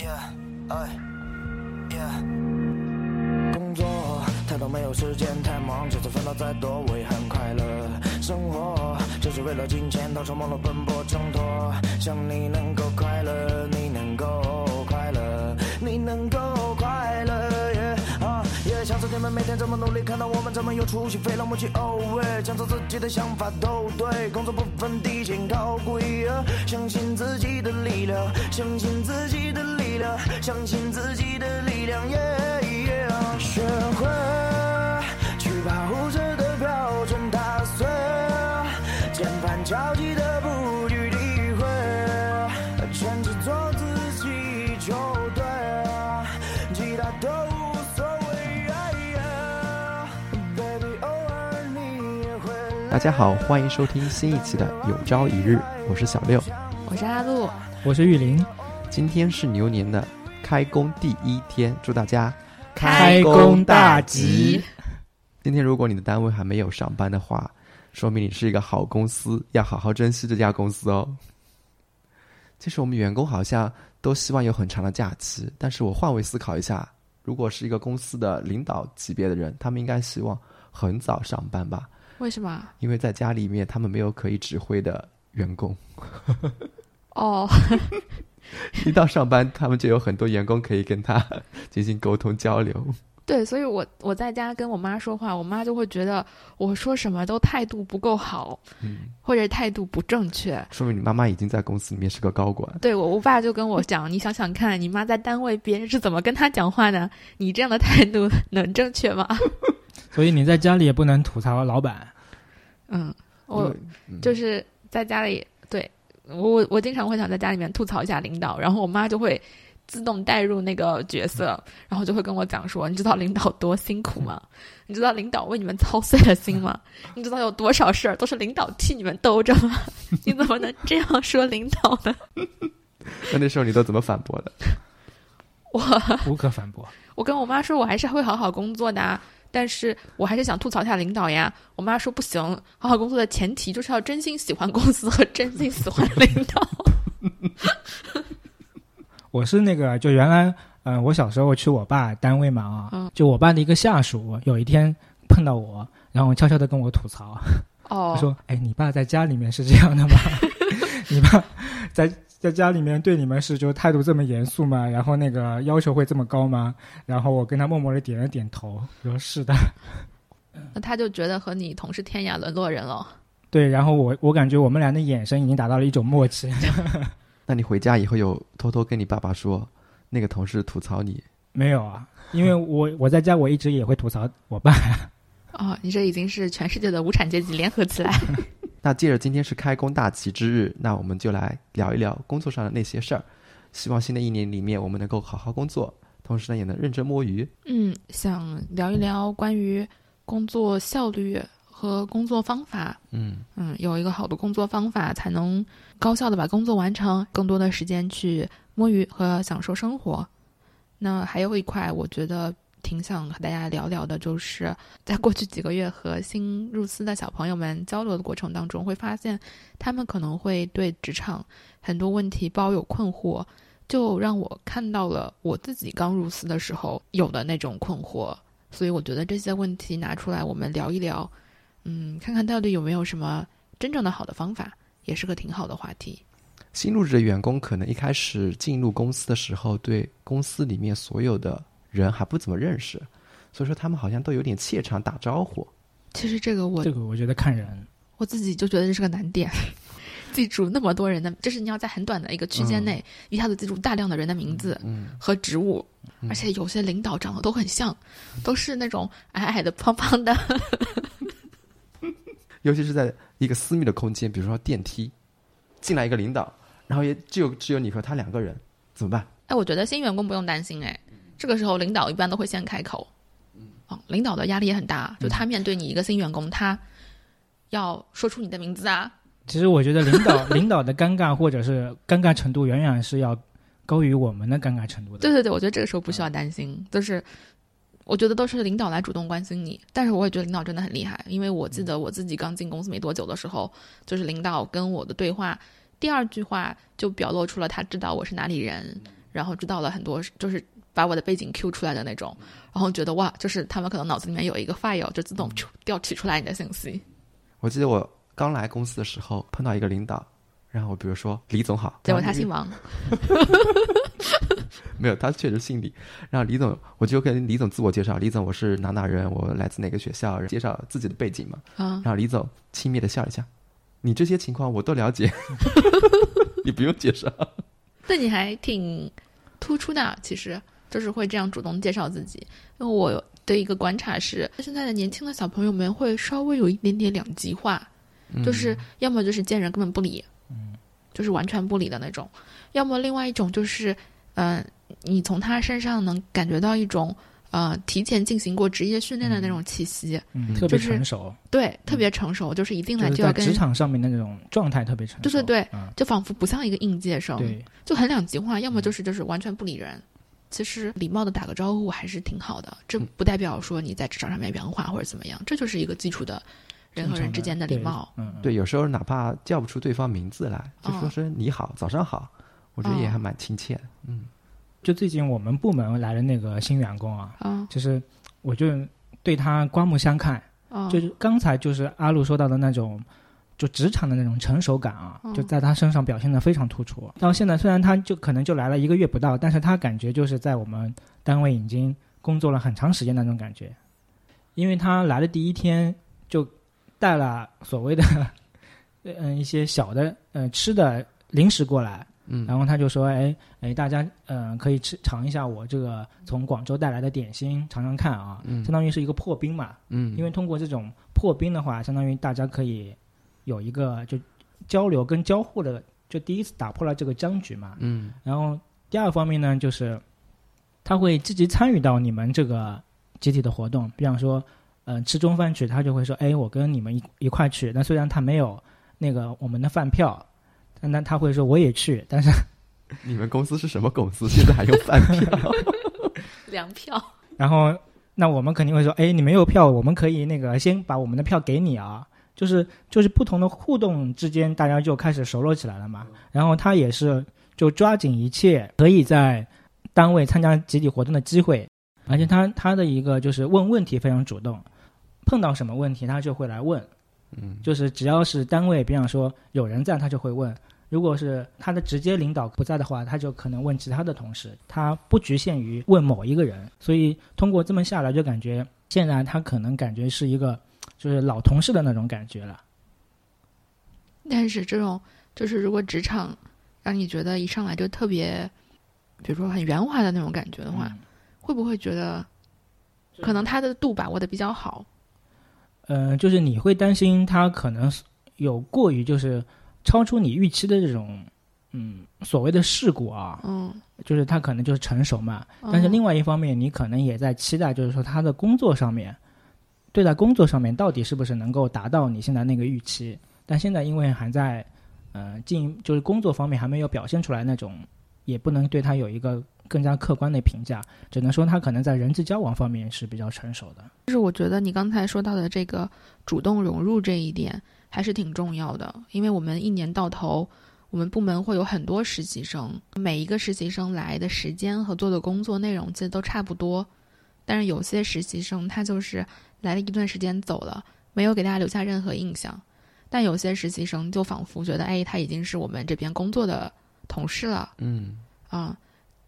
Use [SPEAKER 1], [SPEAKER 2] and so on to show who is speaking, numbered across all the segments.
[SPEAKER 1] yeah，哎，yeah 工作太多没有时间，太忙，就算烦恼再多，我也很快乐。生活就是为了金钱，到处忙碌奔波挣脱。想你能够快乐，你能够快乐，你能够快乐。yeah，啊，也享受你们每天这么努力，看到我们这么有出息，非让我去 over，讲出自己的想法都对，工作不分低贱高贵，啊相信自己的力量，相信自己的相信自己的力量。yeah, yeah 学会去保护着的标准打碎，键盘敲击的不去理会，全职做自己就对，其他都无所谓。Baby，偶尔你也会
[SPEAKER 2] 大家好，欢迎收听新一期的《有朝一日》，我是小六。
[SPEAKER 3] 我是阿露，
[SPEAKER 4] 我是玉林，
[SPEAKER 2] 今天是牛年的开工第一天，祝大家
[SPEAKER 4] 开工大吉！
[SPEAKER 2] 今天如果你的单位还没有上班的话，说明你是一个好公司，要好好珍惜这家公司哦。其实我们员工好像都希望有很长的假期，但是我换位思考一下，如果是一个公司的领导级别的人，他们应该希望很早上班吧，
[SPEAKER 3] 为什么？
[SPEAKER 2] 因为在家里面他们没有可以指挥的员工，
[SPEAKER 3] 哦，
[SPEAKER 2] 一到上班他们就有很多员工可以跟他进行沟通交流。
[SPEAKER 3] 对，所以我我在家跟我妈说话，我妈就会觉得我说什么都态度不够好，
[SPEAKER 2] 嗯，
[SPEAKER 3] 或者态度不正确。
[SPEAKER 2] 说明你妈妈已经在公司里面是个高管。
[SPEAKER 3] 对我，我爸就跟我讲，你想想看，你妈在单位别人是怎么跟她讲话的？你这样的态度能正确吗？
[SPEAKER 4] 所以你在家里也不能吐槽老板。
[SPEAKER 3] 嗯，我就是在家里，对我我我经常会想在家里面吐槽一下领导，然后我妈就会自动带入那个角色，然后就会跟我讲说，你知道领导多辛苦吗？你知道领导为你们操碎了心吗？你知道有多少事儿都是领导替你们兜着吗？你怎么能这样说领导呢？
[SPEAKER 2] 那那时候你都怎么反驳的？
[SPEAKER 3] 我
[SPEAKER 4] 无可反驳。
[SPEAKER 3] 我跟我妈说，我还是会好好工作的、啊，但是我还是想吐槽一下领导呀。我妈说不行，好好工作的前提就是要真心喜欢公司和真心喜欢领导。
[SPEAKER 4] 我是那个，就原来，嗯、我小时候去我爸单位嘛啊，
[SPEAKER 3] 嗯
[SPEAKER 4] 就我爸的一个下属，有一天碰到我，然后悄悄的跟我吐槽，
[SPEAKER 3] 哦
[SPEAKER 4] 他，说：“哎，你爸在家里面是这样的吗？你爸在在家里面对你们是就态度这么严肃吗？然后那个要求会这么高吗？”然后我跟他默默的点了点头，我说：“是的。
[SPEAKER 3] 那他就觉得和你同是天涯沦落人了。”
[SPEAKER 4] 对，然后我我感觉我们俩的眼神已经达到了一种默契。
[SPEAKER 2] 那你回家以后有偷偷跟你爸爸说，那个同事吐槽你？
[SPEAKER 4] 没有啊，因为我我在家我一直也会吐槽我爸。
[SPEAKER 3] 哦，你这已经是全世界的无产阶级联合起来。
[SPEAKER 2] 那借着今天是开工大吉之日，那我们就来聊一聊工作上的那些事儿。希望新的一年里面我们能够好好工作，同时呢也能认真摸鱼。
[SPEAKER 3] 嗯，想聊一聊关于工作效率和工作方法。
[SPEAKER 2] 嗯，
[SPEAKER 3] 嗯，有一个好的工作方法，才能高效的把工作完成，更多的时间去摸鱼和享受生活。那还有一块，我觉得挺想和大家聊聊的，就是 在过去几个月和新入司的小朋友们交流的过程当中，会发现他们可能会对职场很多问题抱有困惑，就让我看到了我自己刚入司的时候有的那种困惑。所以我觉得这些问题拿出来，我们聊一聊，嗯，看看到底有没有什么真正的好的方法，也是个挺好的话题。
[SPEAKER 2] 新入职的员工可能一开始进入公司的时候，对公司里面所有的人还不怎么认识，所以说他们好像都有点怯场打招呼。
[SPEAKER 3] 其实这个我
[SPEAKER 4] 这个我觉得看人。
[SPEAKER 3] 我自己就觉得这是个难点，记住那么多人的，就是你要在很短的一个区间内、一下子记住大量的人的名字
[SPEAKER 2] 嗯，
[SPEAKER 3] 和职务，
[SPEAKER 2] 嗯
[SPEAKER 3] 而且有些领导长得都很像，都是那种矮矮的、胖胖的。
[SPEAKER 2] 尤其是在一个私密的空间，比如说电梯，进来一个领导，然后也只有只有你和他两个人，怎么办？
[SPEAKER 3] 哎，我觉得新员工不用担心，哎，这个时候领导一般都会先开口。哦，领导的压力也很大，就他面对你一个新员工，他要说出你的名字啊，
[SPEAKER 4] 其实我觉得领导领导的尴尬或者是尴尬程度远远是要高于我们的尴尬程度的。
[SPEAKER 3] 对对对，我觉得这个时候不需要担心，就是我觉得都是领导来主动关心你，但是我也觉得领导真的很厉害，因为我记得我自己刚进公司没多久的时候，就是领导跟我的对话，第二句话就表露出了他知道我是哪里人，然后知道了很多，就是把我的背景 Q 出来的那种，然后觉得哇，就是他们可能脑子里面有一个 file，就自动调取出来你的信息。
[SPEAKER 2] 我记得我刚来公司的时候碰到一个领导，然后我比如说李总好，
[SPEAKER 3] 结果他姓王，
[SPEAKER 2] 没有，他确实姓李。然后李总，我就跟李总自我介绍，李总我是哪哪人，我来自哪个学校，介绍自己的背景嘛。
[SPEAKER 3] 啊
[SPEAKER 2] 然后李总轻蔑的笑了一下，你这些情况我都了解，你不用介绍。
[SPEAKER 3] 那你还挺突出的，其实就是会这样主动介绍自己。因为我的一个观察是，现在的年轻的小朋友们会稍微有一点点两极化，就是要么就是见人根本不理，
[SPEAKER 4] 嗯，
[SPEAKER 3] 就是完全不理的那种；要么另外一种就是，嗯、你从他身上能感觉到一种呃提前进行过职业训练的那种气息，
[SPEAKER 4] 嗯，特别成熟，
[SPEAKER 3] 对，特别成熟，就是一进
[SPEAKER 4] 就是
[SPEAKER 3] 来就要跟
[SPEAKER 4] 职场上面的那种状态特别成熟。
[SPEAKER 3] 对对对
[SPEAKER 4] 嗯，
[SPEAKER 3] 就仿佛不像一个应届生，
[SPEAKER 4] 对，
[SPEAKER 3] 就很两极化，要么就是就是完全不理人。其实礼貌的打个招呼还是挺好的，这不代表说你在职场上面圆滑或者怎么样，这就是一个基础的人和人之间的礼貌。
[SPEAKER 4] 嗯，
[SPEAKER 2] 对，有时候哪怕叫不出对方名字来，就说
[SPEAKER 3] 哦。
[SPEAKER 2] 声你好，早上好，我觉得也还蛮亲切的。嗯，
[SPEAKER 4] 就最近我们部门来了那个新员工啊，
[SPEAKER 3] 啊
[SPEAKER 4] 就是我就对他刮目相看，
[SPEAKER 3] 啊，
[SPEAKER 4] 就是刚才就是阿路说到的那种，就职场的那种成熟感啊，
[SPEAKER 3] 嗯
[SPEAKER 4] 就在他身上表现的非常突出。到现在虽然他就可能就来了一个月不到，但是他感觉就是在我们单位已经工作了很长时间的那种感觉。因为他来的第一天就带了所谓的嗯一些小的呃吃的零食过来，
[SPEAKER 2] 嗯
[SPEAKER 4] 然后他就说：“哎哎，大家嗯、呃可以吃尝一下我这个从广州带来的点心，尝尝看啊，
[SPEAKER 2] 嗯
[SPEAKER 4] 相当于是一个破冰嘛。
[SPEAKER 2] 嗯，
[SPEAKER 4] 因为通过这种破冰的话，相当于大家可以有一个就交流跟交互的，就第一次打破了这个僵局嘛。
[SPEAKER 2] 嗯
[SPEAKER 4] 然后第二方面呢，就是他会积极参与到你们这个集体的活动，比方说，呃，吃中饭去，他就会说，哎，我跟你们一一块去。那虽然他没有那个我们的饭票，但但他会说我也去，但是
[SPEAKER 2] 你们公司是什么公司？现在还用饭票？
[SPEAKER 3] 粮票。
[SPEAKER 4] 然后那我们肯定会说，哎，你没有票，我们可以那个先把我们的票给你啊。就是就是不同的互动之间，大家就开始熟络起来了嘛。然后他也是就抓紧一切可以在单位参加集体活动的机会，而且他他的一个就是问问题非常主动，碰到什么问题他就会来问，
[SPEAKER 2] 嗯，
[SPEAKER 4] 就是只要是单位，比方说有人在，他就会问。如果是他的直接领导不在的话，他就可能问其他的同事，他不局限于问某一个人。所以通过这么下来，就感觉现在他可能感觉是一个就是老同事的那种感觉了。
[SPEAKER 3] 但是这种就是如果职场让你觉得一上来就特别，比如说很圆滑的那种感觉的话，
[SPEAKER 4] 嗯
[SPEAKER 3] 会不会觉得可能他的度把握的比较好？
[SPEAKER 4] 嗯，就是你会担心他可能是有过于就是超出你预期的这种嗯所谓的事故啊，
[SPEAKER 3] 嗯，
[SPEAKER 4] 就是他可能就是成熟嘛。但是另外一方面，你可能也在期待，就是说他的工作上面，对待工作上面到底是不是能够达到你现在那个预期？但现在因为还在呃进，就是工作方面还没有表现出来那种，也不能对他有一个更加客观的评价，只能说他可能在人际交往方面是比较成熟的。
[SPEAKER 3] 就是我觉得你刚才说到的这个主动融入这一点还是挺重要的，因为我们一年到头，我们部门会有很多实习生，每一个实习生来的时间和做的工作内容其实都差不多，但是有些实习生他就是来了一段时间走了，没有给大家留下任何印象，但有些实习生就仿佛觉得，哎，他已经是我们这边工作的同事了，
[SPEAKER 2] 嗯
[SPEAKER 3] 啊，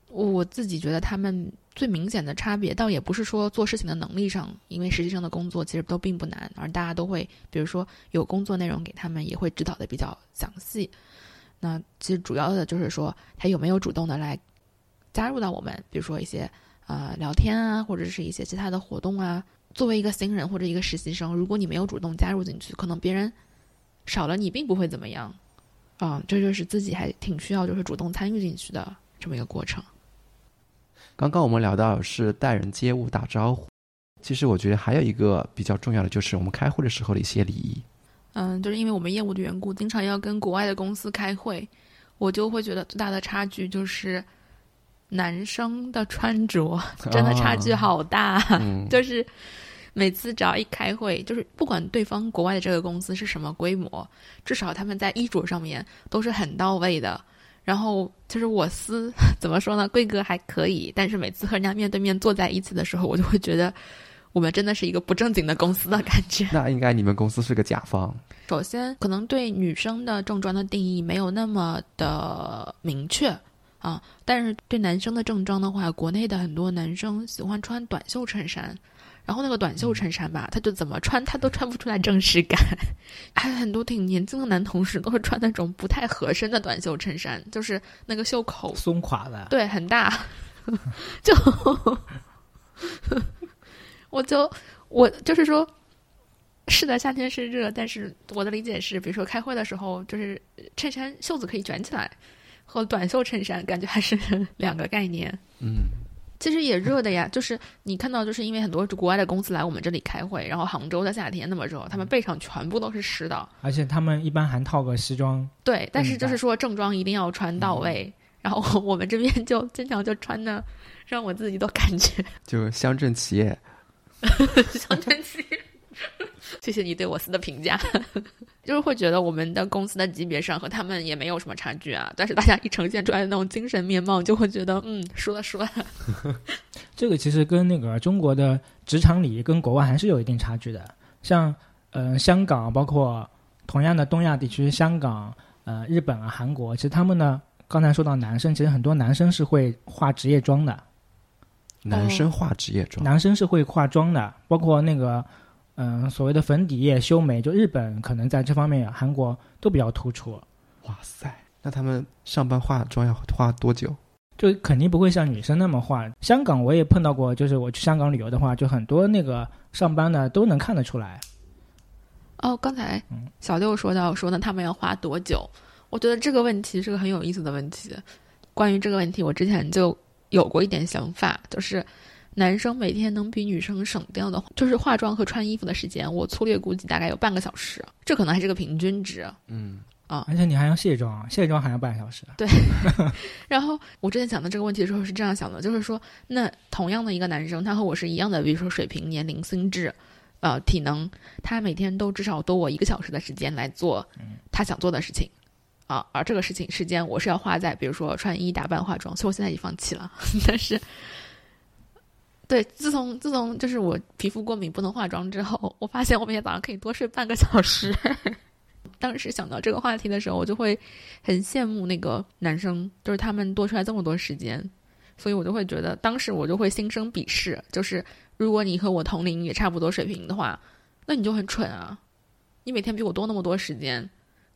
[SPEAKER 3] 我我自己觉得他们最明显的差别，倒也不是说做事情的能力上，因为实习生的工作其实都并不难，而大家都会，比如说有工作内容给他们，也会指导的比较详细。那其实主要的就是说，他有没有主动的来加入到我们，比如说一些呃聊天啊，或者是一些其他的活动啊。作为一个新人或者一个实习生，如果你没有主动加入进去，可能别人少了你并不会怎么样。啊、这就是自己还挺需要就是主动参与进去的这么一个过程。
[SPEAKER 2] 刚刚我们聊到是待人接物、打招呼，其实我觉得还有一个比较重要的就是我们开会的时候的一些礼仪。
[SPEAKER 3] 嗯，就是因为我们业务的缘故，经常要跟国外的公司开会，我就会觉得最大的差距就是男生的穿着真的差距好大，
[SPEAKER 2] 嗯，
[SPEAKER 3] 就是每次只要一开会，就是不管对方国外的这个公司是什么规模，至少他们在衣着上面都是很到位的。然后就是我司 怎么说呢，规格还可以，但是每次和人家面对面坐在一起的时候，我就会觉得我们真的是一个不正经的公司的感觉。
[SPEAKER 2] 那应该你们公司是个甲方。
[SPEAKER 3] 首先，可能对女生的正装的定义没有那么的明确啊，但是对男生的正装的话，国内的很多男生喜欢穿短袖衬衫。然后那个短袖衬衫吧，他就怎么穿他都穿不出来正式感，还有很多挺年轻的男同事都会穿那种不太合身的短袖衬衫，就是那个袖口
[SPEAKER 4] 松垮的，
[SPEAKER 3] 对，很大，就 我就我就是说，是的，夏天是热，但是我的理解是，比如说开会的时候，就是衬衫袖子可以卷起来，和短袖衬衫感觉还是 两个概念，
[SPEAKER 2] 嗯。
[SPEAKER 3] 其实也热的呀，就是你看到，就是因为很多国外的公司来我们这里开会，然后杭州的夏天那么热，他们背上全部都是湿的，
[SPEAKER 4] 而且他们一般还套个西装。
[SPEAKER 3] 对，但是就是说正装一定要穿到位，然后我们这边就经常就穿的，让我自己都感觉
[SPEAKER 2] 就乡镇企业，
[SPEAKER 3] 乡镇企业。谢谢你对我司的评价，就是会觉得我们的公司的级别上和他们也没有什么差距啊。但是大家一呈现出来的那种精神面貌，就会觉得嗯，输了输了。
[SPEAKER 4] 这个其实跟那个中国的职场礼仪跟国外还是有一定差距的。像呃香港，包括同样的东亚地区，香港、呃日本啊、韩国，其实他们呢，刚才说到男生，其实很多男生是会化职业妆的。
[SPEAKER 2] 男生化职业妆，
[SPEAKER 4] 男生是会化妆的，包括那个。嗯，所谓的粉底液、修眉，就日本可能在这方面，韩国都比较突出。
[SPEAKER 2] 哇塞，那他们上班化妆要花多久？
[SPEAKER 4] 就肯定不会像女生那么化。香港我也碰到过，就是我去香港旅游的话，就很多那个上班的都能看得出来。
[SPEAKER 3] 哦，刚才小六说到说呢，他们要花多久？我觉得这个问题是个很有意思的问题。关于这个问题，我之前就有过一点想法，就是。男生每天能比女生省掉的，就是化妆和穿衣服的时间。我粗略估计大概有半个小时，这可能还是个平均值。
[SPEAKER 2] 嗯
[SPEAKER 3] 啊，
[SPEAKER 4] 而且你还要卸妆，卸妆还要半个小时。
[SPEAKER 3] 对。然后我之前想到这个问题的时候是这样想的，就是说，那同样的一个男生，他和我是一样的，比如说水平、年龄、心智，呃，体能，他每天都至少多我一个小时的时间来做他想做的事情，啊，而这个事情时间我是要花在比如说穿衣打扮、化妆，所以我现在已经放弃了，但是。对，自从自从就是我皮肤过敏不能化妆之后，我发现我每天早上可以多睡半个小时。当时想到这个话题的时候，我就会很羡慕那个男生，就是他们多出来这么多时间，所以我就会觉得，当时我就会心生鄙视。就是如果你和我同龄也差不多水平的话，那你就很蠢啊！你每天比我多那么多时间，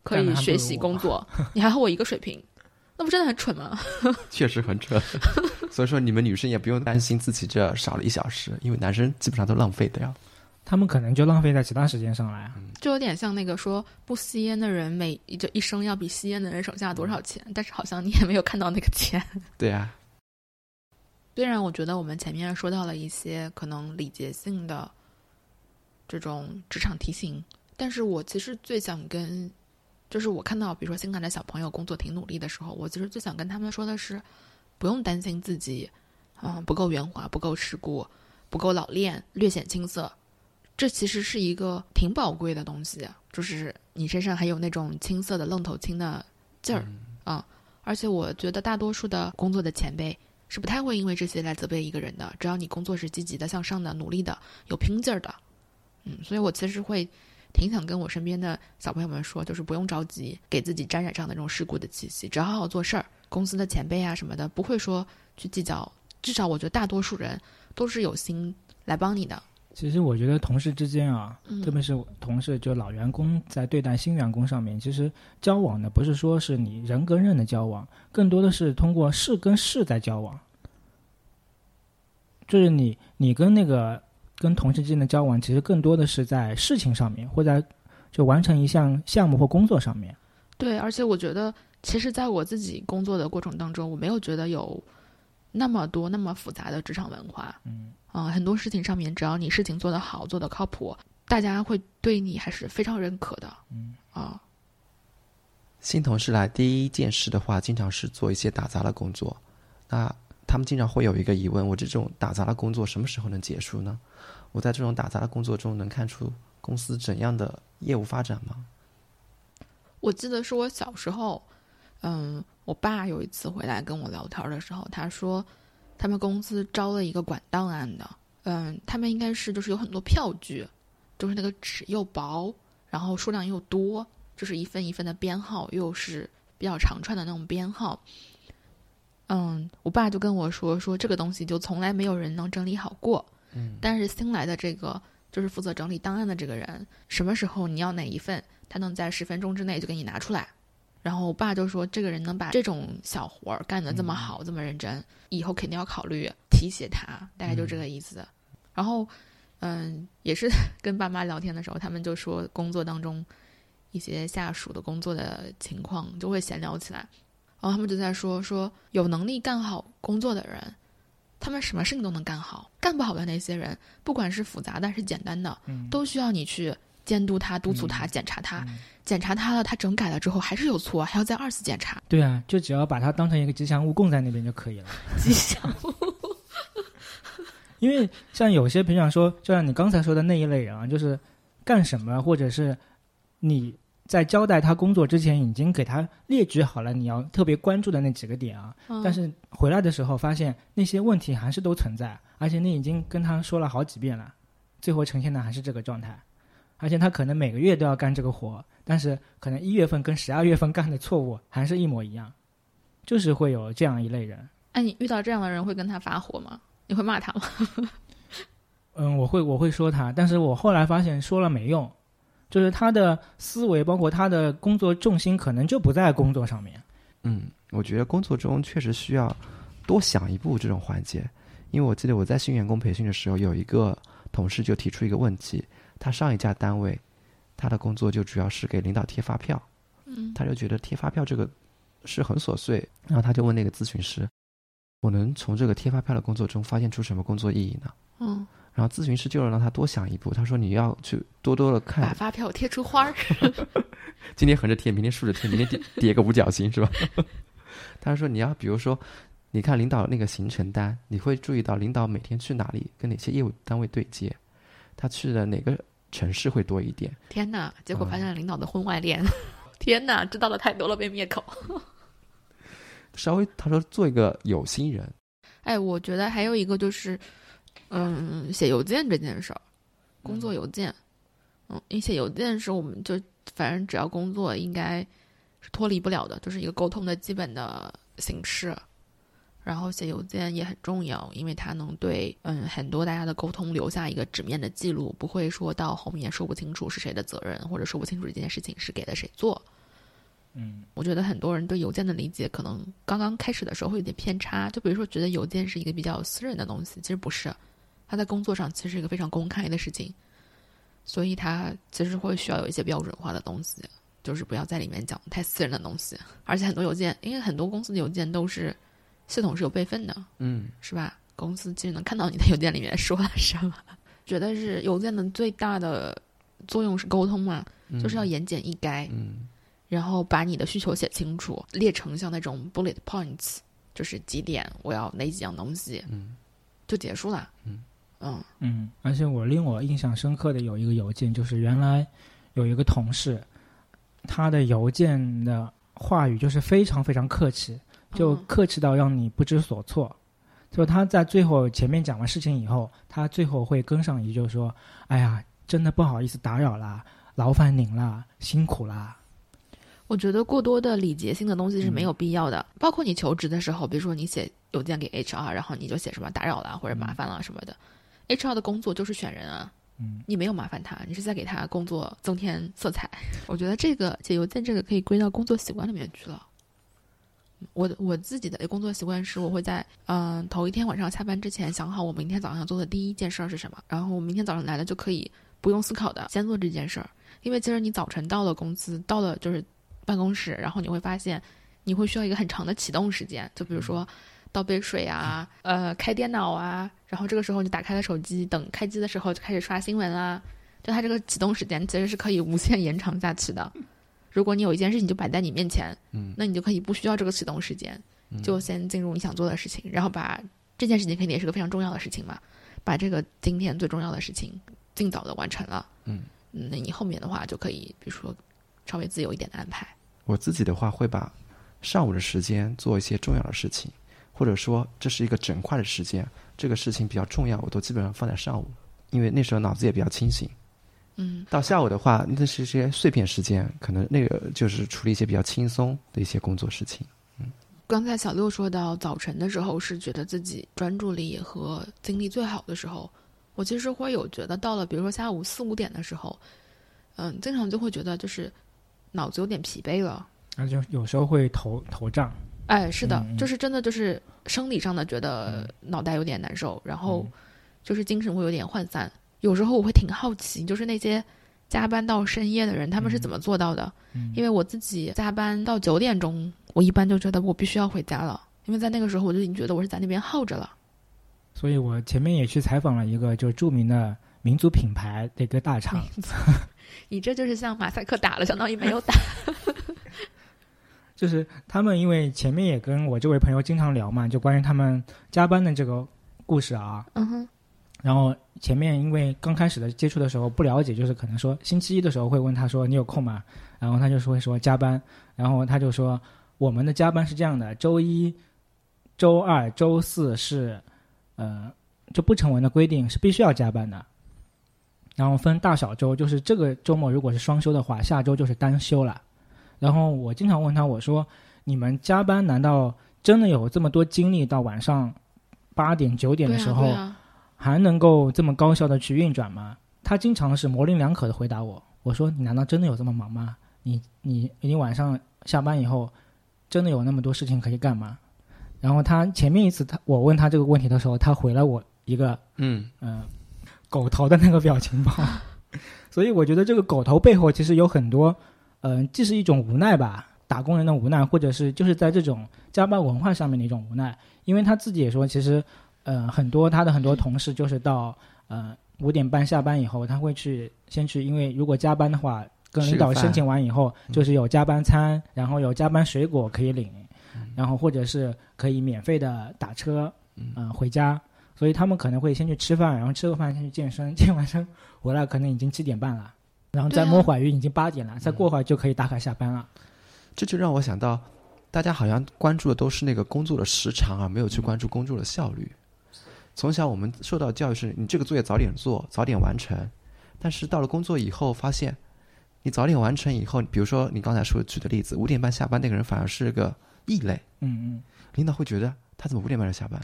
[SPEAKER 3] 可以学习工作，你还和我一个水平。那不真的很蠢吗？
[SPEAKER 2] 确实很蠢，所以说你们女生也不用担心自己这少了一小时，因为男生基本上都浪费的呀。
[SPEAKER 4] 他们可能就浪费在其他时间上来，
[SPEAKER 3] 就有点像那个说不吸烟的人每就一生要比吸烟的人省下多少钱，但是好像你也没有看到那个钱。
[SPEAKER 2] 对啊。
[SPEAKER 3] 虽然我觉得我们前面说到了一些可能礼节性的这种职场提醒，但是我其实最想跟。就是我看到，比如说新来的小朋友工作挺努力的时候，我其实最想跟他们说的是，不用担心自己，啊不够圆滑、不够世故、不够老练、略显青涩。这其实是一个挺宝贵的东西，就是你身上还有那种青涩的愣头青的劲儿啊。而且我觉得大多数的工作的前辈是不太会因为这些来责备一个人的，只要你工作是积极的、向上的、努力的、有拼劲儿的，嗯，所以我其实会。挺想跟我身边的小朋友们说，就是不用着急给自己沾染上那种世故的气息，只要好好做事儿。公司的前辈啊什么的，不会说去计较。至少我觉得大多数人都是有心来帮你的。
[SPEAKER 4] 其实我觉得同事之间啊，特别是同事，就老员工在对待新员工上面，其实交往呢不是说是你人跟人的交往，更多的是通过事跟事在交往。就是你，你跟那个。跟同事之间的交往，其实更多的是在事情上面，或者就完成一项项目或工作上面。
[SPEAKER 3] 对，而且我觉得，其实在我自己工作的过程当中，我没有觉得有那么多那么复杂的职场文化。
[SPEAKER 4] 嗯，
[SPEAKER 3] 啊，很多事情上面，只要你事情做得好，做得靠谱，大家会对你还是非常认可的。
[SPEAKER 4] 嗯，
[SPEAKER 3] 啊，
[SPEAKER 2] 新同事来第一件事的话，经常是做一些打杂的工作。那他们经常会有一个疑问：我这种打杂的工作什么时候能结束呢？我在这种打杂的工作中能看出公司怎样的业务发展吗？
[SPEAKER 3] 我记得是我小时候，嗯，我爸有一次回来跟我聊天的时候，他说他们公司招了一个管档案的，嗯，他们应该是就是有很多票据，就是那个纸又薄，然后数量又多，就是一份一份的编号，又是比较长串的那种编号。嗯，我爸就跟我说说这个东西就从来没有人能整理好过。
[SPEAKER 2] 嗯，
[SPEAKER 3] 但是新来的这个就是负责整理档案的这个人，什么时候你要哪一份，他能在十分钟之内就给你拿出来。然后我爸就说，这个人能把这种小活儿干得这么好，这么认真，以后肯定要考虑提携他，大概就这个意思。然后，嗯，也是 跟爸妈聊天的时候，他们就说工作当中一些下属的工作的情况，就会闲聊起来。然后他们就在说说有能力干好工作的人，他们什么事情都能干好；干不好的那些人，不管是复杂的还是简单的，
[SPEAKER 4] 嗯，
[SPEAKER 3] 都需要你去监督他、督促他、
[SPEAKER 4] 嗯
[SPEAKER 3] 检查他。
[SPEAKER 4] 嗯
[SPEAKER 3] 检查他了，他整改了之后还是有错，还要再二次检查。
[SPEAKER 4] 对啊，就只要把它当成一个吉祥物供在那边就可以了。
[SPEAKER 3] 吉祥物
[SPEAKER 4] 因为像有些，平常说，就像你刚才说的那一类人啊，就是干什么，或者是你在交代他工作之前，已经给他列举好了你要特别关注的那几个点啊，
[SPEAKER 3] 嗯
[SPEAKER 4] 但是回来的时候发现那些问题还是都存在，而且你已经跟他说了好几遍了，最后呈现的还是这个状态，而且他可能每个月都要干这个活，但是可能一月份跟十二月份干的错误还是一模一样，就是会有这样一类人。
[SPEAKER 3] 哎，你遇到这样的人会跟他发火吗？你会骂他吗？
[SPEAKER 4] 嗯，我会我会说他，但是我后来发现说了没用，就是他的思维包括他的工作重心可能就不在工作上面。
[SPEAKER 2] 嗯，我觉得工作中确实需要多想一步这种环节，因为我记得我在新员工培训的时候，有一个同事就提出一个问题，他上一家单位，他的工作就主要是给领导贴发票，
[SPEAKER 3] 嗯
[SPEAKER 2] 他就觉得贴发票这个是很琐碎，然后他就问那个咨询师，我能从这个贴发票的工作中发现出什么工作意义呢？
[SPEAKER 3] 嗯，
[SPEAKER 2] 然后咨询师就让他多想一步，他说你要去多多的看
[SPEAKER 3] 把
[SPEAKER 2] 看，
[SPEAKER 3] 发票贴出花儿。
[SPEAKER 2] 今天横着贴，明天竖着贴，明天叠 叠个五角星是吧？他说你要比如说，你看领导那个行程单，你会注意到领导每天去哪里，跟哪些业务单位对接，他去的哪个城市会多一点。
[SPEAKER 3] 天哪！结果
[SPEAKER 2] 嗯
[SPEAKER 3] 发现了领导的婚外恋。天哪！知道的太多了，被灭口。
[SPEAKER 2] 稍微他说做一个有心人，
[SPEAKER 3] 哎，我觉得还有一个就是，嗯，写邮件这件事儿，工作邮件，嗯，你写邮件是我们就反正只要工作应该是脱离不了的，就是一个沟通的基本的形式。然后写邮件也很重要，因为它能对嗯很多大家的沟通留下一个纸面的记录，不会说到后面说不清楚是谁的责任，或者说不清楚这件事情是给了谁做。
[SPEAKER 4] 嗯
[SPEAKER 3] 我觉得很多人对邮件的理解可能刚刚开始的时候会有点偏差，就比如说觉得邮件是一个比较私人的东西，其实不是，它在工作上其实是一个非常公开的事情，所以它其实会需要有一些标准化的东西，就是不要在里面讲太私人的东西，而且很多邮件，因为很多公司的邮件都是系统是有备份的，
[SPEAKER 2] 嗯
[SPEAKER 3] 是吧？公司其实能看到你的邮件里面说了什么，觉得是邮件的最大的作用是沟通嘛，
[SPEAKER 2] 嗯
[SPEAKER 3] 就是要言简意赅。
[SPEAKER 2] 嗯
[SPEAKER 3] 然后把你的需求写清楚，列成像那种 bullet points，就是几点我要哪几样东西，
[SPEAKER 2] 嗯
[SPEAKER 3] 就结束了。
[SPEAKER 2] 嗯
[SPEAKER 3] 嗯
[SPEAKER 4] 嗯，而且我令我印象深刻的有一个邮件，就是原来有一个同事，他的邮件的话语就是非常非常客气，就
[SPEAKER 3] 嗯
[SPEAKER 4] 客气到让你不知所措。就他在最后前面讲完事情以后，他最后会跟上一句说：“哎呀，真的不好意思打扰啦，劳烦您啦，辛苦啦。
[SPEAKER 3] 我觉得过多的礼节性的东西是没有必要的，包括你求职的时候，比如说你写邮件给 HR，然后你就写什么打扰了或者麻烦了什么的。HR 的工作就是选人啊，
[SPEAKER 4] 嗯，
[SPEAKER 3] 你没有麻烦他，你是在给他工作增添色彩。我觉得这个写邮件这个可以归到工作习惯里面去了。我我自己的工作习惯是，我会在嗯、头一天晚上下班之前想好我明天早上做的第一件事儿是什么，然后我明天早上来了就可以不用思考的先做这件事儿。因为其实你早晨到了公司，到了就是办公室，然后你会发现你会需要一个很长的启动时间，就比如说倒杯水啊，呃，开电脑啊，然后这个时候你打开了手机，等开机的时候就开始刷新闻啊，就它这个启动时间其实是可以无限延长下去的。如果你有一件事情就摆在你面前，
[SPEAKER 2] 嗯
[SPEAKER 3] 那你就可以不需要这个启动时间，
[SPEAKER 2] 嗯
[SPEAKER 3] 就先进入你想做的事情，然后把这件事情肯定也是个非常重要的事情嘛，把这个今天最重要的事情尽早的完成了。
[SPEAKER 2] 嗯
[SPEAKER 3] 嗯，那你后面的话就可以，比如说稍微自由一点的安排。
[SPEAKER 2] 我自己的话会把上午的时间做一些重要的事情，或者说这是一个整块的时间，这个事情比较重要，我都基本上放在上午，因为那时候脑子也比较清醒。
[SPEAKER 3] 嗯，
[SPEAKER 2] 到下午的话，那是一些碎片时间，可能那个就是处理一些比较轻松的一些工作事情。
[SPEAKER 3] 嗯刚才小六说到早晨的时候是觉得自己专注力和精力最好的时候，我其实会有觉得到了，比如说下午四五点的时候，嗯，经常就会觉得就是脑子有点疲惫了。
[SPEAKER 4] 然后就有时候会头头胀，
[SPEAKER 3] 哎，是的，就是真的就是生理上的觉得脑袋有点难受，然后
[SPEAKER 4] 嗯
[SPEAKER 3] 就是精神会有点涣散。有时候我会挺好奇，就是那些加班到深夜的人，他们是怎么做到的？
[SPEAKER 4] 嗯
[SPEAKER 3] 因为我自己加班到九点钟，我一般就觉得我必须要回家了，因为在那个时候我就已经觉得我是在那边耗着了。
[SPEAKER 4] 所以我前面也去采访了一个就是著名的民族品牌的一个大厂，
[SPEAKER 3] 你这就是像马赛克打了，相当于没有打。
[SPEAKER 4] 就是他们因为前面也跟我这位朋友经常聊嘛，就关于他们加班的这个故事啊。
[SPEAKER 3] 嗯哼，
[SPEAKER 4] 然后前面因为刚开始的接触的时候不了解，就是可能说星期一的时候会问他说你有空吗？然后他就说会说加班，然后他就说我们的加班是这样的，周一、周二、周四是呃就不成文的规定是必须要加班的。然后分大小周，就是这个周末如果是双休的话，下周就是单休了。然后我经常问他，我说：“你们加班难道真的有这么多精力到晚上八点九点，的时候，还能够这么高效的去运转吗？”他经常是模棱两可的回答我。我说：“你难道真的有这么忙吗？你你你晚上下班以后，真的有那么多事情可以干吗？”然后他前面一次他我问他这个问题的时候，他回了我一个
[SPEAKER 2] 嗯，
[SPEAKER 4] 嗯、狗头的那个表情包。所以我觉得这个狗头背后其实有很多，嗯、既是一种无奈吧，打工人的无奈，或者是就是在这种加班文化上面的一种无奈。因为他自己也说，其实，呃，很多他的很多同事就是到呃五点半下班以后，他会去先去，因为如果加班的话，跟领导申请完以后，就是有加班餐，然后有加班水果可以领，然后或者是可以免费的打车，嗯、回家。所以他们可能会先去吃饭，然后吃个饭先去健身，健完身回来可能已经七点半了，然后再摸会儿鱼已经八点了，再过会儿就可以打卡下班了。
[SPEAKER 2] 这就让我想到，大家好像关注的都是那个工作的时长啊，没有去关注工作的效率。从小我们受到教育是，你这个作业早点做，早点完成。但是到了工作以后，发现你早点完成以后，比如说你刚才说举的例子，五点半下班那个人反而是个异类，
[SPEAKER 4] 嗯嗯，
[SPEAKER 2] 领导会觉得他怎么五点半就下班，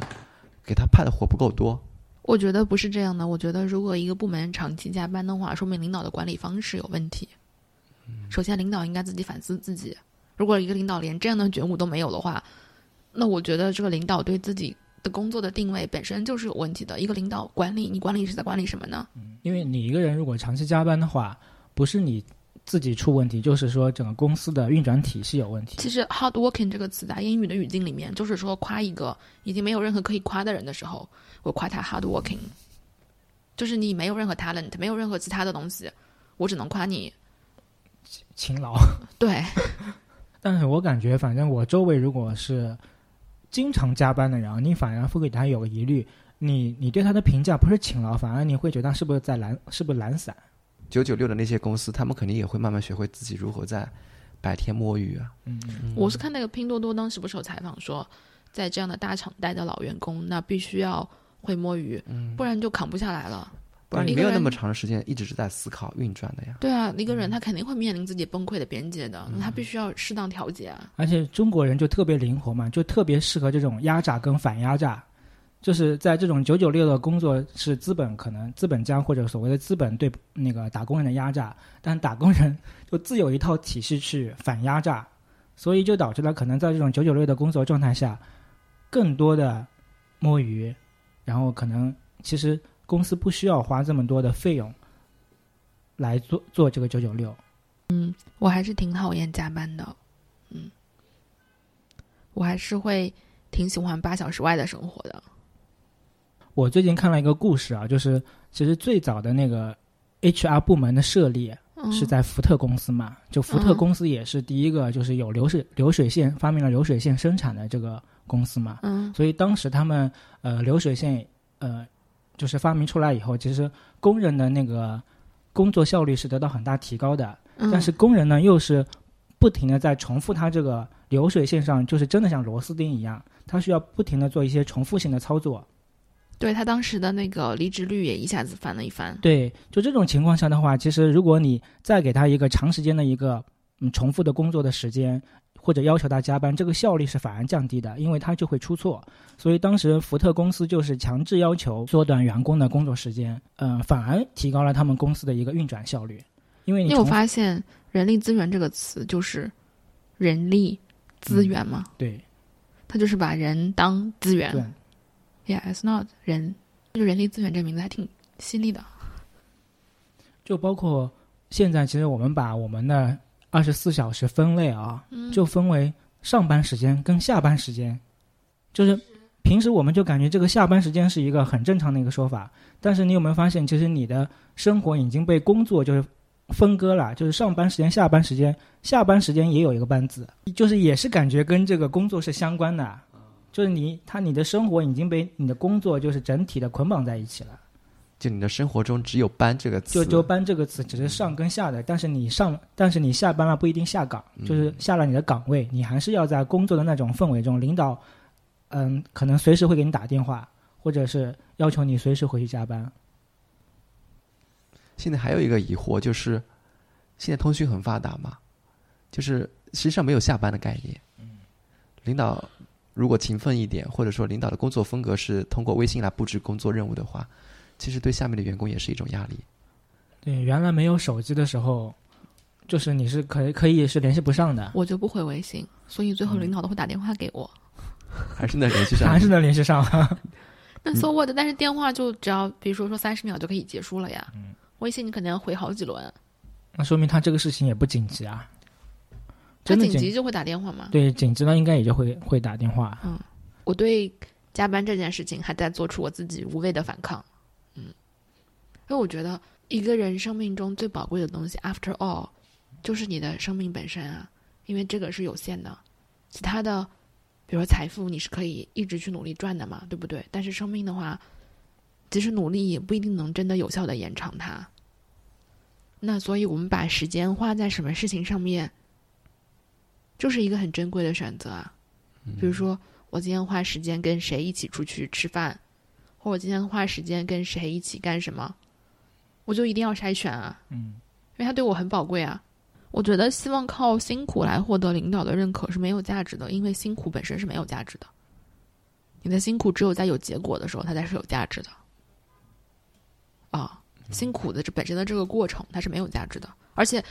[SPEAKER 2] 给他派的活不够多。
[SPEAKER 3] 我觉得不是这样的。我觉得如果一个部门长期加班的话，说明领导的管理方式有问题。首先，领导应该自己反思自己。如果一个领导连这样的觉悟都没有的话，那我觉得这个领导对自己的工作的定位本身就是有问题的。一个领导管理，你管理是在管理什么呢？
[SPEAKER 4] 因为你一个人如果长期加班的话，不是你自己出问题，就是说整个公司的运转体系有问题。
[SPEAKER 3] 其实 “hard working” 这个词在英语的语境里面，就是说夸一个已经没有任何可以夸的人的时候，我夸他 hard working，就是你没有任何 talent，没有任何其他的东西，我只能夸你。
[SPEAKER 4] 勤劳。
[SPEAKER 3] 对，
[SPEAKER 4] 但是我感觉，反正我周围如果是经常加班的人啊，你反而会给他有个疑虑，你你对他的评价不是勤劳，反而你会觉得他是不是在懒，是不是懒散？
[SPEAKER 2] 九九六的那些公司，他们肯定也会慢慢学会自己如何在白天摸鱼啊。
[SPEAKER 4] 嗯嗯
[SPEAKER 3] 我是看那个拼多多当时不是有采访说，在这样的大厂待的老员工，那必须要会摸鱼，不然就扛不下来了。
[SPEAKER 2] 你没有那么长的时间一直是在思考运转的呀。
[SPEAKER 3] 对啊，一个人他肯定会面临自己崩溃的边界的，那他必须要适当调节啊。
[SPEAKER 4] 而且中国人就特别灵活嘛，就特别适合这种压榨跟反压榨。就是在这种九九六的工作是资本可能资本家或者所谓的资本对那个打工人的压榨，但打工人 就自有一套体系去反压榨，所以就导致了可能在这种九九六的工作状态下，更多的摸鱼，然后可能其实公司不需要花这么多的费用来做做这个九九六。
[SPEAKER 3] 嗯我还是挺讨厌加班的，嗯，我还是会挺喜欢八小时外的生活的。
[SPEAKER 4] 我最近看了一个故事啊，就是其实最早的那个 HR 部门的设立
[SPEAKER 3] 嗯、
[SPEAKER 4] 是在福特公司嘛，就福特
[SPEAKER 3] 嗯
[SPEAKER 4] 公司也是第一个就是有流水流水线发明了流水线生产的这个公司嘛，
[SPEAKER 3] 嗯。
[SPEAKER 4] 所以当时他们呃流水线呃就是发明出来以后，其实工人的那个工作效率是得到很大提高的，
[SPEAKER 3] 嗯，
[SPEAKER 4] 但是工人呢又是不停的在重复他这个流水线上，就是真的像螺丝钉一样，他需要不停的做一些重复性的操作。
[SPEAKER 3] 对他当时的那个离职率也一下子翻了一番。
[SPEAKER 4] 对，就这种情况下的话，其实如果你再给他一个长时间的一个嗯重复的工作的时间，或者要求他加班，这个效率是反而降低的，因为他就会出错。所以当时福特公司就是强制要求缩短员工的工作时间，嗯、反而提高了他们公司的一个运转效率。因为你
[SPEAKER 3] 你有发现“人力资源”这个词就是人力资源吗？
[SPEAKER 4] 对
[SPEAKER 3] 他就是把人当资源。
[SPEAKER 4] 对
[SPEAKER 3] Yeah, it's not 人，就人力资源这名字还挺犀利的。
[SPEAKER 4] 就包括现在，其实我们把我们的二十四小时分类啊，
[SPEAKER 3] 嗯
[SPEAKER 4] 就分为上班时间跟下班时间，就是平时我们就感觉这个下班时间是一个很正常的一个说法，但是你有没有发现，其实你的生活已经被工作就是分割了，就是上班时间、下班时间，下班时间也有一个班字，就是也是感觉跟这个工作是相关的，就是你他你的生活已经被你的工作就是整体的捆绑在一起了。
[SPEAKER 2] 就你的生活中只有“班”这个词，
[SPEAKER 4] 就就班这个词只是上跟下的，但是你上，但是你下班了不一定下岗，就是下了你的岗位，你还是要在工作的那种氛围中，领导，嗯，可能随时会给你打电话，或者是要求你随时回去加班。
[SPEAKER 2] 现在还有一个疑惑就是，现在通讯很发达嘛，就是实际上没有下班的概念。领导如果勤奋一点，或者说领导的工作风格是通过微信来布置工作任务的话，其实对下面的员工也是一种压力。
[SPEAKER 4] 对，原来没有手机的时候，就是你是可以可以是联系不上的，
[SPEAKER 3] 我就不回微信，所以最后领导都会打电话给我。
[SPEAKER 2] 还是能联系上。
[SPEAKER 4] 还是能联系上。
[SPEAKER 3] 那 so what？但是电话就只要比如说说三十秒就可以结束了呀。微信你可能要回好几轮，
[SPEAKER 4] 那说明他这个事情也不紧急啊。
[SPEAKER 3] 他紧急就会打电话吗。
[SPEAKER 4] 对紧急了，应该也就会会打电话。
[SPEAKER 3] 嗯我对加班这件事情还在做出我自己无谓的反抗。嗯，因为我觉得一个人生命中最宝贵的东西，after all，就是你的生命本身啊，因为这个是有限的，其他的，比如说财富，你是可以一直去努力赚的嘛，对不对？但是生命的话，即使努力也不一定能真的有效的延长它。那所以我们把时间花在什么事情上面，就是一个很珍贵的选择啊。比如说，我今天花时间跟谁一起出去吃饭，或者我今天花时间跟谁一起干什么，我就一定要筛选啊，
[SPEAKER 4] 嗯，
[SPEAKER 3] 因为他对我很宝贵啊。我觉得希望靠辛苦来获得领导的认可是没有价值的，因为辛苦本身是没有价值的。你的辛苦只有在有结果的时候，它才是有价值的。啊，辛苦的这本身的这个过程，它是没有价值的。而且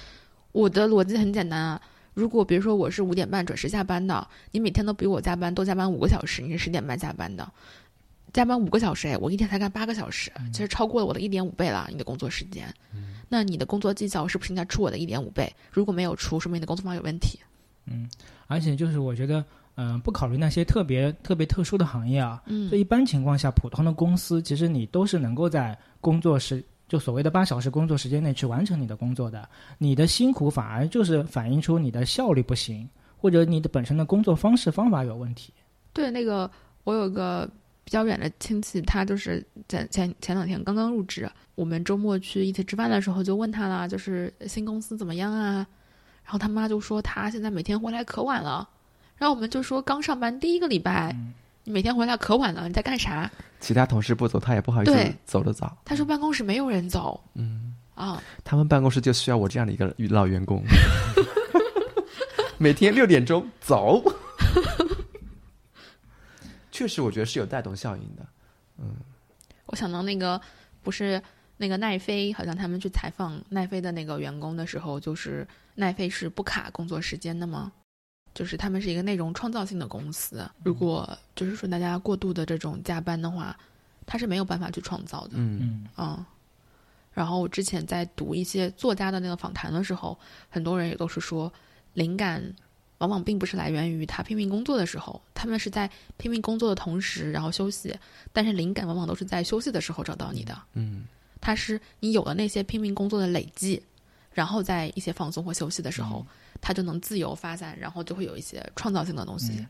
[SPEAKER 3] 我的逻辑很简单啊，如果比如说我是五点半准时下班的，你每天都比我加班多加班五个小时，你是十点半下班的，加班五个小时，哎，我一天才干八个小时，其实超过了我的一点五倍了，你的工作时间。那你的工作绩效是不是应该出我的一点五倍？如果没有出，说明你的工作方有问题。
[SPEAKER 4] 嗯而且就是我觉得，嗯、不考虑那些特别特别特殊的行业啊，
[SPEAKER 3] 嗯
[SPEAKER 4] 就一般情况下，普通的公司其实你都是能够在工作时，就所谓的八小时工作时间内去完成你的工作的。你的辛苦反而就是反映出你的效率不行，或者你的本身的工作方式方法有问题。
[SPEAKER 3] 对，那个我有个比较远的亲戚，他就是在前前两天刚刚入职，我们周末去一起吃饭的时候就问他了，就是新公司怎么样啊？然后他妈就说他现在每天回来可晚了，然后我们就说刚上班第一个礼拜，你每天回来可晚了，你在干啥？
[SPEAKER 2] 其他同事不走，他也不好意思走得早。
[SPEAKER 3] 他说办公室没有人走
[SPEAKER 2] 嗯，
[SPEAKER 3] 啊，
[SPEAKER 2] 他们办公室就需要我这样的一个老员工，每天六点钟走。确实，我觉得是有带动效应的。
[SPEAKER 3] 嗯我想到那个不是那个奈飞，好像他们去采访奈飞的那个员工的时候，就是奈飞是不卡工作时间的吗？就是他们是一个内容创造性的公司，如果就是说大家过度的这种加班的话，他是没有办法去创造的。
[SPEAKER 2] 嗯，
[SPEAKER 4] 嗯
[SPEAKER 3] 嗯，然后我之前在读一些作家的那个访谈的时候，很多人也都是说，灵感往往并不是来源于他拼命工作的时候，他们是在拼命工作的同时，然后休息，但是灵感往往都是在休息的时候找到你的。
[SPEAKER 2] 嗯，
[SPEAKER 3] 它是你有了那些拼命工作的累积，然后在一些放松或休息的时候，它就能自由发散，然后就会有一些创造性的东西。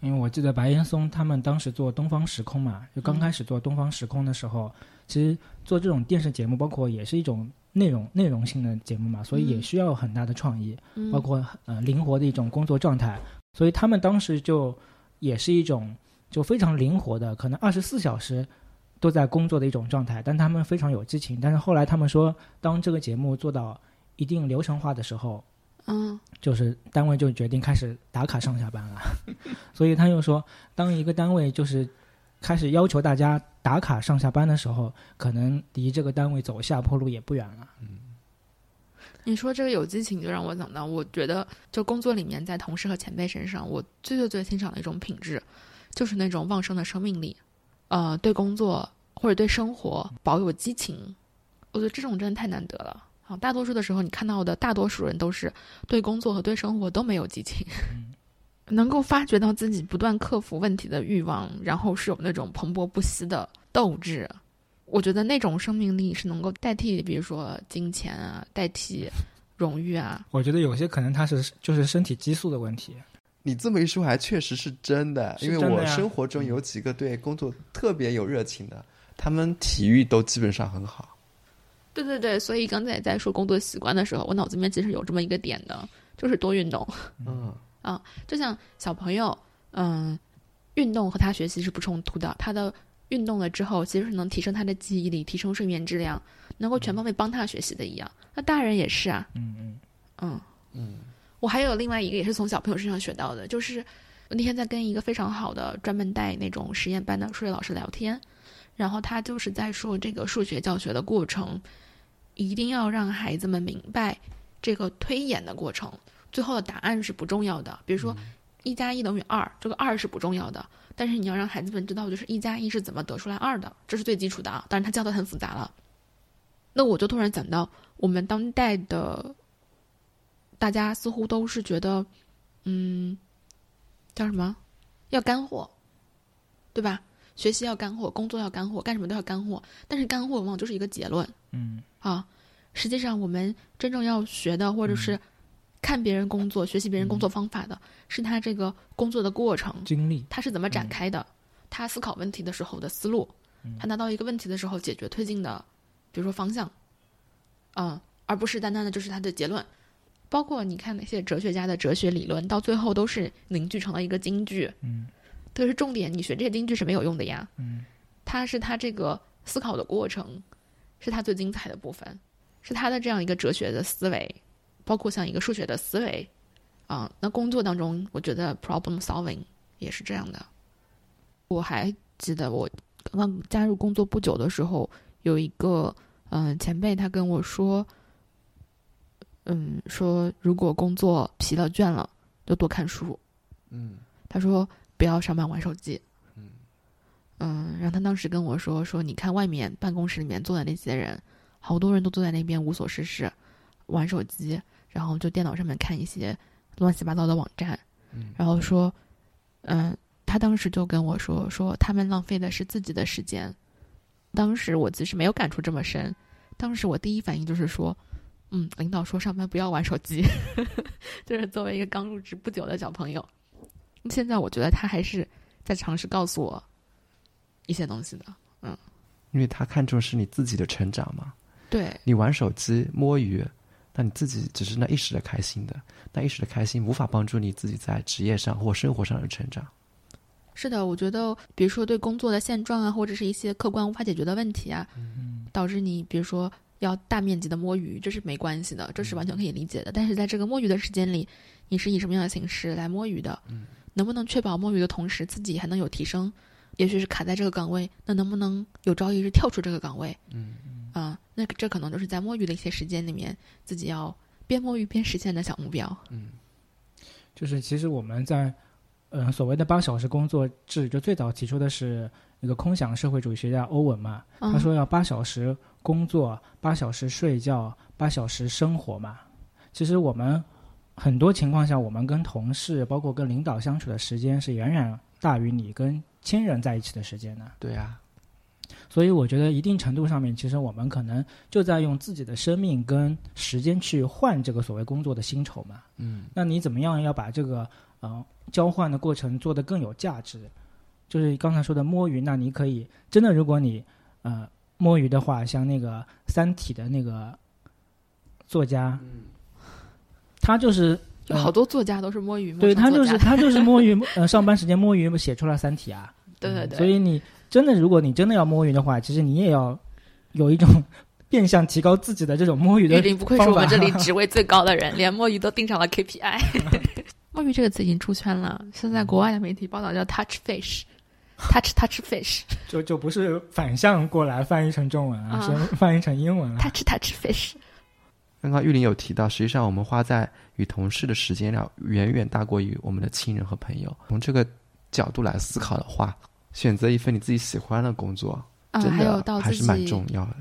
[SPEAKER 4] 因为我记得白岩松他们当时做《东方时空》嘛，就刚开始做《东方时空》的时候，其实做这种电视节目，包括也是一种内容内容性的节目嘛，所以也需要很大的创意，
[SPEAKER 3] 嗯
[SPEAKER 4] 包括呃灵活的一种工作状态。所以他们当时就也是一种就非常灵活的，可能二十四小时都在工作的一种状态，但他们非常有激情。但是后来他们说，当这个节目做到一定流程化的时候，
[SPEAKER 3] 嗯
[SPEAKER 4] 就是单位就决定开始打卡上下班了，所以他又说，当一个单位就是开始要求大家打卡上下班的时候，可能离这个单位走下坡路也不远了。
[SPEAKER 3] 嗯你说这个有激情，就让我想到，我觉得就工作里面，在同事和前辈身上，我最最最欣赏的一种品质，就是那种旺盛的生命力，呃，对工作或者对生活保有激情。我觉得这种真的太难得了啊！大多数的时候，你看到的大多数人都是对工作和对生活都没有激情，能够发掘到自己不断克服问题的欲望，然后是有那种蓬勃不息的斗志。我觉得那种生命力是能够代替，比如说金钱啊，代替荣誉啊。
[SPEAKER 4] 我觉得有些可能他是就是身体激素的问题。
[SPEAKER 2] 你这么一说，还确实是真的。因为我生活中有几个对工作特别有热情的，他们体育都基本上很好。
[SPEAKER 3] 对对对，所以刚才在说工作习惯的时候，我脑子里面其实有这么一个点的，就是多运动。
[SPEAKER 2] 嗯，
[SPEAKER 3] 就像小朋友，嗯，运动和他学习是不冲突的。他的运动了之后，其实是能提升他的记忆力，提升睡眠质量，能够全方位帮他学习的一样。那大人也是啊，
[SPEAKER 4] 嗯嗯，
[SPEAKER 3] 嗯
[SPEAKER 2] 嗯，
[SPEAKER 3] 我还有另外一个也是从小朋友身上学到的，就是我那天在跟一个非常好的专门带那种实验班的数学老师聊天，然后他就是在说这个数学教学的过程，一定要让孩子们明白这个推演的过程，最后的答案是不重要的。比如说一加一等于二，这个二是不重要的，但是你要让孩子们知道，就是一加一是怎么得出来二的，这是最基础的啊。当然他教的很复杂了。那我就突然想到，我们当代的大家似乎都是觉得，嗯，叫什么，要干货，对吧？学习要干货，工作要干货，干什么都要干货。但是干货往往就是一个结论
[SPEAKER 4] 嗯
[SPEAKER 3] 啊。实际上，我们真正要学的，或者是看别人工作、学习别人工作方法的，是他这个工作的过程，
[SPEAKER 4] 经历，
[SPEAKER 3] 他是怎么展开的，他思考问题的时候的思路，他拿到一个问题的时候解决推进的，比如说方向，嗯，而不是单单的就是他的结论。包括你看那些哲学家的哲学理论，到最后都是凝聚成了一个金句，
[SPEAKER 4] 嗯。
[SPEAKER 3] 这个是重点。你学这些金句是没有用的呀，
[SPEAKER 4] 嗯。
[SPEAKER 3] 它是他这个思考的过程，是他最精彩的部分，是他的这样一个哲学的思维，包括像一个数学的思维，啊，那工作当中，我觉得 problem solving 也是这样的。我还记得我刚刚加入工作不久的时候，有一个嗯、呃前辈他跟我说，嗯，说如果工作疲了倦了，就多看书。
[SPEAKER 2] 嗯
[SPEAKER 3] 他说不要上班玩手机。
[SPEAKER 2] 嗯
[SPEAKER 3] 嗯，然后他当时跟我说说，你看外面办公室里面坐的那些人，好多人都坐在那边无所事事，玩手机，然后就电脑上面看一些乱七八糟的网站，
[SPEAKER 2] 嗯
[SPEAKER 3] 然后说，嗯，他当时就跟我说说他们浪费的是自己的时间。当时我其实没有感触这么深，当时我第一反应就是说，嗯，领导说上班不要玩手机，就是作为一个刚入职不久的小朋友，现在我觉得他还是在尝试告诉我一些东西的。
[SPEAKER 2] 嗯因为他看重是你自己的成长嘛。
[SPEAKER 3] 对，
[SPEAKER 2] 你玩手机摸鱼，那你自己只是那一时的开心的，那一时的开心无法帮助你自己在职业上或生活上的成长。
[SPEAKER 3] 是的，我觉得，比如说对工作的现状啊，或者是一些客观无法解决的问题啊，
[SPEAKER 4] 嗯
[SPEAKER 3] 导致你比如说要大面积的摸鱼，这是没关系的，这是完全可以理解的。但是在这个摸鱼的时间里，你是以什么样的形式来摸鱼的？
[SPEAKER 2] 嗯
[SPEAKER 3] 能不能确保摸鱼的同时自己还能有提升？也许是卡在这个岗位，那能不能有朝一日跳出这个岗位？
[SPEAKER 2] 嗯
[SPEAKER 3] 啊、那这可能就是在摸鱼的一些时间里面，自己要边摸鱼边实现的小目标。
[SPEAKER 2] 嗯
[SPEAKER 4] 就是其实我们在，呃，所谓的八小时工作制，就最早提出的是一个空想社会主义学家欧文嘛，
[SPEAKER 3] 嗯、
[SPEAKER 4] 他说要八小时工作，八小时睡觉，八小时生活嘛。其实我们很多情况下，我们跟同事，包括跟领导相处的时间是远远大于你跟亲人在一起的时间的。
[SPEAKER 2] 对啊，
[SPEAKER 4] 所以我觉得一定程度上面，其实我们可能就在用自己的生命跟时间去换这个所谓工作的薪酬嘛。
[SPEAKER 2] 嗯
[SPEAKER 4] 那你怎么样要把这个呃交换的过程做得更有价值。就是刚才说的摸鱼，那你可以真的，如果你呃摸鱼的话，像那个《三体》的那个作家，他就是
[SPEAKER 3] 有好多作家都是摸鱼摸
[SPEAKER 4] 对他就是他就是摸鱼，呃，上班时间摸鱼写出了《三体》啊。
[SPEAKER 3] 对对对，
[SPEAKER 4] 所以你真的，如果你真的要摸鱼的话，其实你也要有一种 变相提高自己的这种摸鱼的
[SPEAKER 3] 玉林不愧是我们这里职位最高的人，连摸鱼都定上了 KPI。摸鱼这个词已经出圈了，现在国外的媒体报道叫 touch fish，touch touch fish，touch
[SPEAKER 4] 就就不是反向过来翻译成中文啊，
[SPEAKER 3] 啊
[SPEAKER 4] 是翻译成英文了。
[SPEAKER 3] touch fish。
[SPEAKER 2] 刚刚玉林有提到，实际上我们花在与同事的时间量远远大过于我们的亲人和朋友。从这个角度来思考的话，选择一份你自己喜欢的工作，
[SPEAKER 3] 啊，
[SPEAKER 2] 真
[SPEAKER 3] 还有到自
[SPEAKER 2] 的还是蛮
[SPEAKER 3] 己
[SPEAKER 2] 重要的。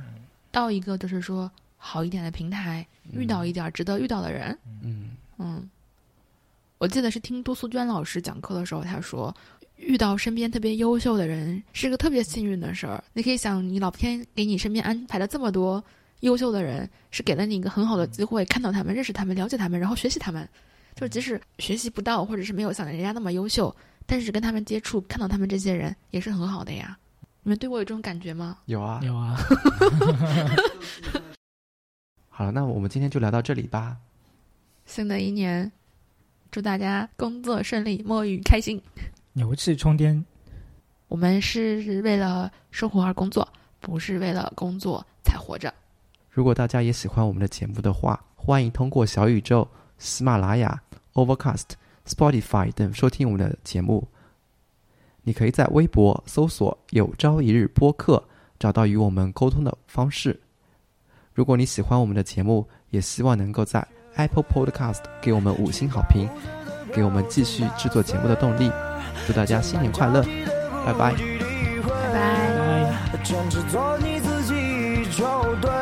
[SPEAKER 3] 到一个就是说好一点的平台，遇到一点值得遇到的人。
[SPEAKER 2] 嗯，
[SPEAKER 3] 嗯，我记得是听杜素娟老师讲课的时候，她说，遇到身边特别优秀的人是个特别幸运的事儿。你可以想，你老天给你身边安排了这么多优秀的人，是给了你一个很好的机会，看到他们、认识他们、了解他们，然后学习他们。就是即使学习不到，或者是没有像人家那么优秀，但是跟他们接触，看到他们这些人也是很好的呀。你们对我有这种感觉吗？
[SPEAKER 2] 有啊。
[SPEAKER 4] 有啊，
[SPEAKER 2] 好了，那我们今天就聊到这里吧。
[SPEAKER 3] 新的一年，祝大家工作顺利，摸鱼开心。
[SPEAKER 4] 牛气冲天。
[SPEAKER 3] 我们是为了生活而工作，不是为了工作才活着。
[SPEAKER 2] 如果大家也喜欢我们的节目的话，欢迎通过小宇宙、喜马拉雅、Overcast、Spotify 等收听我们的节目。你可以在微博搜索“有朝一日播客”，找到与我们沟通的方式。如果你喜欢我们的节目，也希望能够在 Apple Podcast 给我们五星好评，给我们继续制作节目的动力。祝大家新年快乐，拜拜。
[SPEAKER 3] 拜拜。